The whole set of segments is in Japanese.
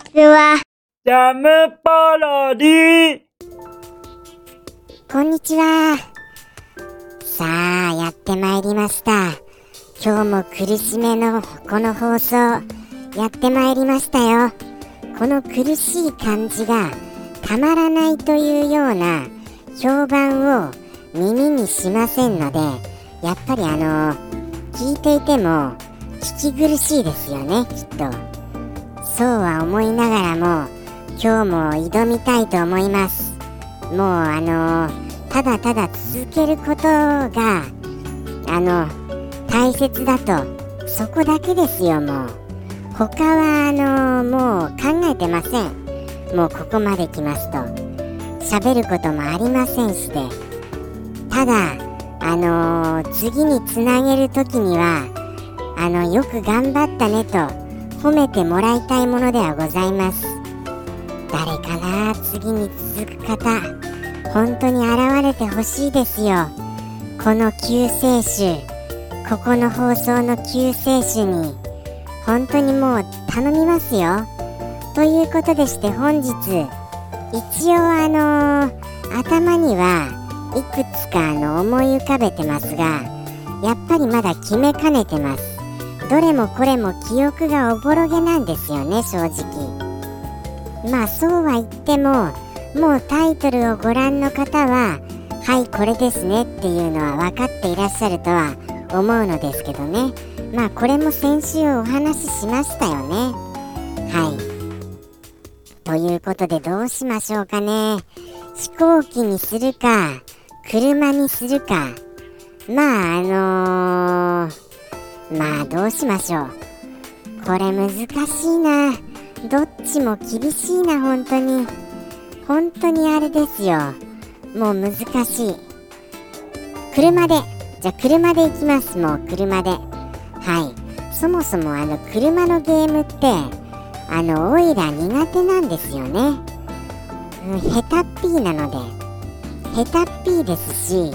ちは。ジャムパロディこんにちは。さあ、やってまいりました。今日も苦しめのこの放送、やってまいりましたよ。この苦しい感じがたまらないというような評判を耳にしませんので、やっぱりあの、聞いていても聞き苦しいですよね、きっと。そうは思いながらも、今日も挑みたいと思います。もうあのただただ続けることがあの大切だとそこだけですよもう。他はあのもう考えてません。もうここまで来ますと。喋ることもありませんしてただあの次につなげる時にはあのよく頑張ったねと褒めてもらいたいものではございます。誰かな？次に続く方。本当に現れてほしいですよ。この救世主。ここの放送の救世主に。本当にもう頼みますよ。ということでして本日一応あの頭にはいくつかあの思い浮かべてますがやっぱりまだ決めかねてます。どれもこれも記憶がおぼろげなんですよね正直。まあそうは言ってももうタイトルをご覧の方ははいこれですねっていうのは分かっていらっしゃるとは思うのですけどね。まあこれも先週お話ししましたよね。はい。ということでどうしましょうかね。飛行機にするか車にするか。まああのー、まあどうしましょう。これ難しいな。どっちも厳しいな本当に。本当にあれですよ。もう難しい。車で。じゃあ車で行きます。もう車で。はい。そもそもあの車のゲームってあのオイラ苦手なんですよね。うん下手っぴーなので。下手っぴーですし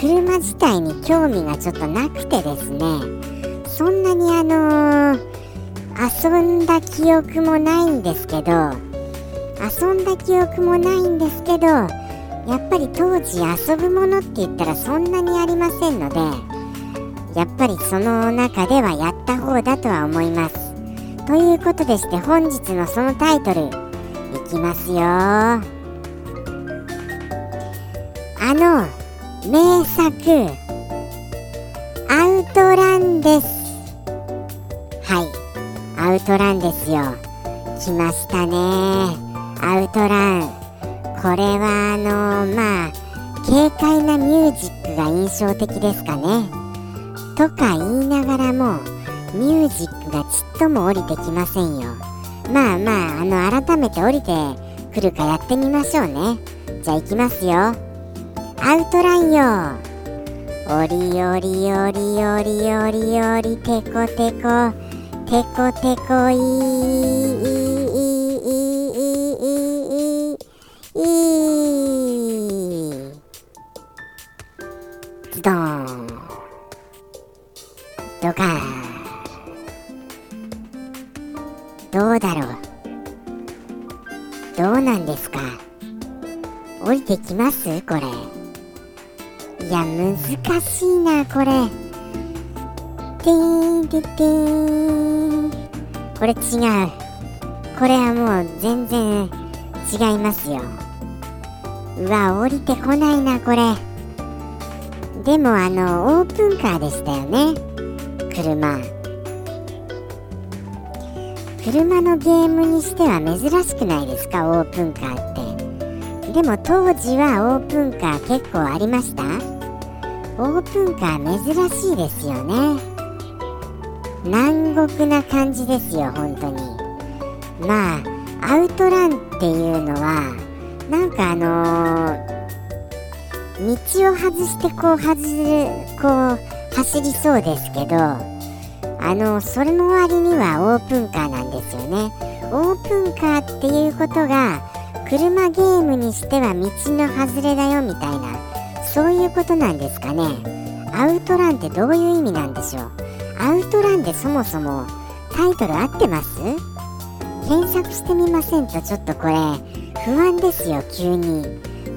車自体に興味がちょっとなくてですね。そんなにあのー遊んだ記憶もないんですけど遊んだ記憶もないんですけどやっぱり当時遊ぶものって言ったらそんなにありませんのでやっぱりその中ではやった方だとは思います。ということでして本日のそのタイトルいきますよ。あの名作アウトランですアウトランですよ。来ましたね。アウトラン。これはあのまあ軽快なミュージックが印象的ですかね。とか言いながらもミュージックがちっとも降りてきませんよ。まあまああの改めて降りてくるかやってみましょうね。じゃあ行きますよ。アウトラインよ。おりおりおりおりおりおりテコテコ。テコテコいいいいいいいいいズドンドカーンどうだろうどうなんですか降りてきますこれいや難しいなこれてーんててーんこれ違う。これはもう全然違いますよ。うわ降りてこないなこれ。でもあのオープンカーでしたよね。車。車のゲームにしては珍しくないですかオープンカーって。でも当時はオープンカー結構ありました。オープンカー珍しいですよね。南国な感じですよ本当に。まあアウトランっていうのはなんかあのー、道を外してこう外るこう走りそうですけどあのそれの割にはオープンカーなんですよね。オープンカーっていうことが車ゲームにしては道の外れだよみたいなそういうことなんですかね。アウトランってどういう意味なんでしょう？アウトランでそもそもタイトル合ってます？検索してみませんとちょっとこれ不安ですよ急に。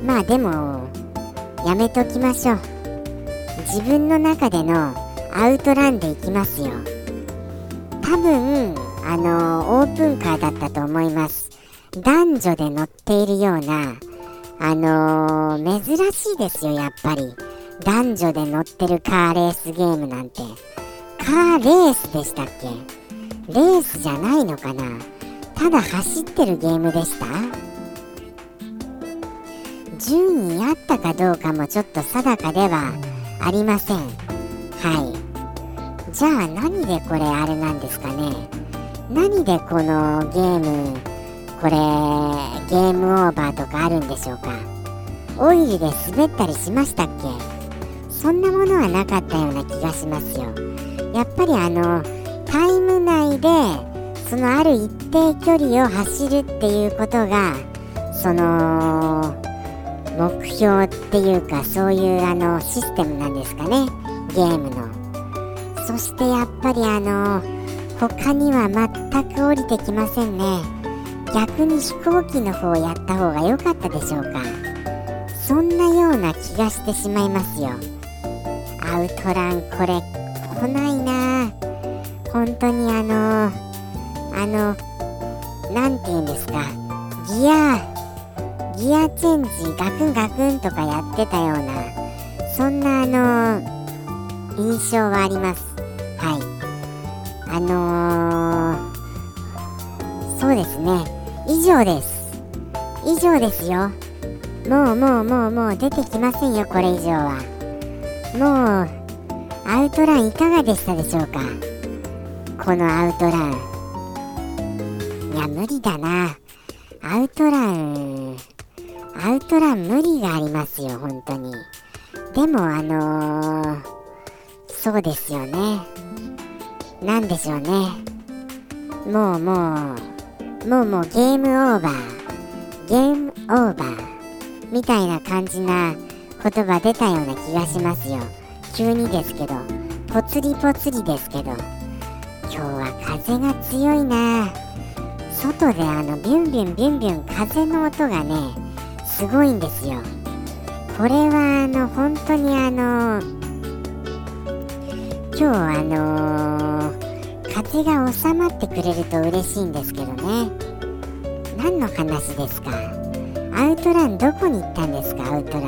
まあでもやめときましょう。自分の中でのアウトランでいきますよ。多分あのオープンカーだったと思います。男女で乗っているようなあのー、珍しいですよやっぱり。男女で乗ってるカーレースゲームなんて。カーレースでしたっけ？レースじゃないのかな？ただ走ってるゲームでした？順位あったかどうかもちょっと定かではありません。はい。じゃあ何でこれあれなんですかね？何でこのゲームこれゲームオーバーとかあるんでしょうか？オイルで滑ったりしましたっけ？そんなものはなかったような気がしますよ。やっぱりあのタイム内でそのある一定距離を走るっていうことがその目標っていうかそういうあのシステムなんですかね。ゲームの。そしてやっぱりあの他には全く降りてきませんね。逆に飛行機の方をやった方が良かったでしょうか。そんなような気がしてしまいますよ。アウトランこれ来ないな。本当にあのあの何て言うんですか。ギアギアチェンジガクンガクンとかやってたようなそんなあの印象はあります。はい。あのー、そうですね。以上です。以上ですよ。もうもうもうもう出てきませんよこれ以上は。もうアウトランいかがでしたでしょうか？このアウトラン。いや無理だな。アウトラン。アウトラン無理がありますよ本当に。でもあのー、そうですよね。なんでしょうね。もうもうもうもうゲームオーバー。ゲームオーバー。みたいな感じな言葉出たような気がしますよ。急にですけどぽつりぽつりですけど今日は風が強いな。外であのビュンビュンビュンビュン風の音がねすごいんですよ。これはあの本当にあの今日あの風が収まってくれると嬉しいんですけどね。何の話ですか？アウトランどこに行ったんですか？アウトラン。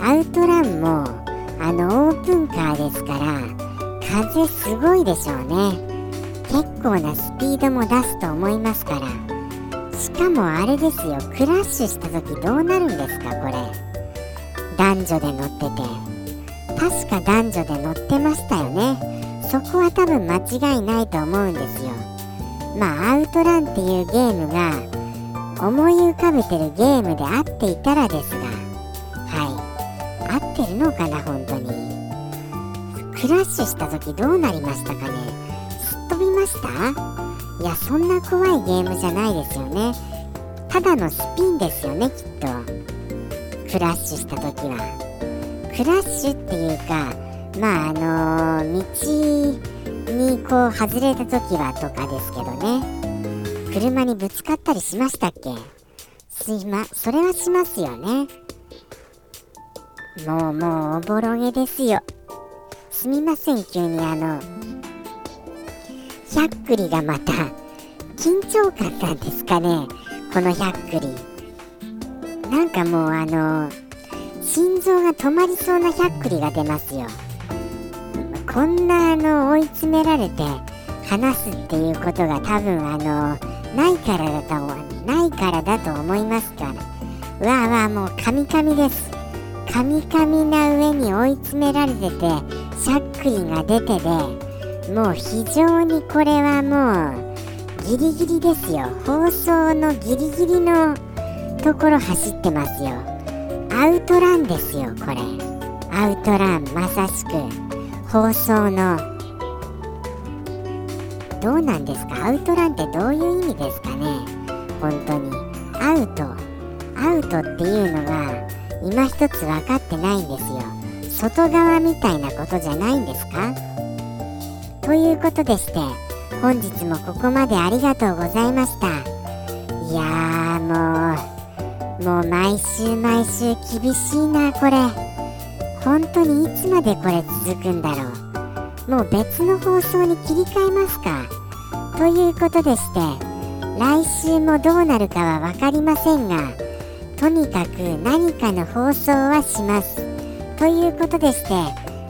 アウトランもあのオープンカーですから風すごいでしょうね。結構なスピードも出すと思いますから。しかもあれですよ。クラッシュした時どうなるんですかこれ。男女で乗ってて。確か男女で乗ってましたよね。そこは多分間違いないと思うんですよ。まあアウトランっていうゲームが思い浮かべてるゲームであっていたらですがてるのかな本当に。クラッシュした時どうなりましたかね？すっ飛びました？いやそんな怖いゲームじゃないですよね。ただのスピンですよねきっと。クラッシュした時は。クラッシュっていうかまああのー、道にこう外れた時はとかですけどね。車にぶつかったりしましたっけ？すいまそれはしますよね。もうもうおぼろげですよ。すみません急にあのひゃっくりがまた緊張感なんですかね。このひゃっくりなんかもうあの心臓が止まりそうなひゃっくりが出ますよ。こんなあの追い詰められて話すっていうことが多分あのないからだとないからだと思いますから。わあわあもうカミカミです。カミカミな上に追い詰められててしゃっくりが出てでもう非常にこれはもうギリギリですよ。放送のギリギリのところ走ってますよ。アウトランですよこれ。アウトランまさしく。放送の。どうなんですか？アウトランってどういう意味ですかね？本当に。アウト。アウトっていうのが今一つ分かってないんですよ外側みたいなことじゃないんですか？ということでして本日もここまでありがとうございました。いやもう、もう毎週毎週厳しいな、これ。本当にいつまでこれ続くんだろう。もう別の放送に切り替えますか？ということでして、来週もどうなるかは分かりませんが、とにかく何かの放送はします。ということでして、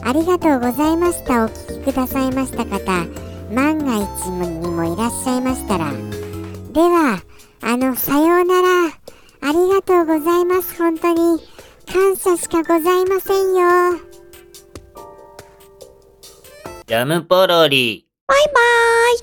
ありがとうございました。お聞きくださいました方、万が一にもいらっしゃいましたら。では、あの、さようなら。ありがとうございます。本当に。感謝しかございませんよ。ジャムポロリ。バイバーイ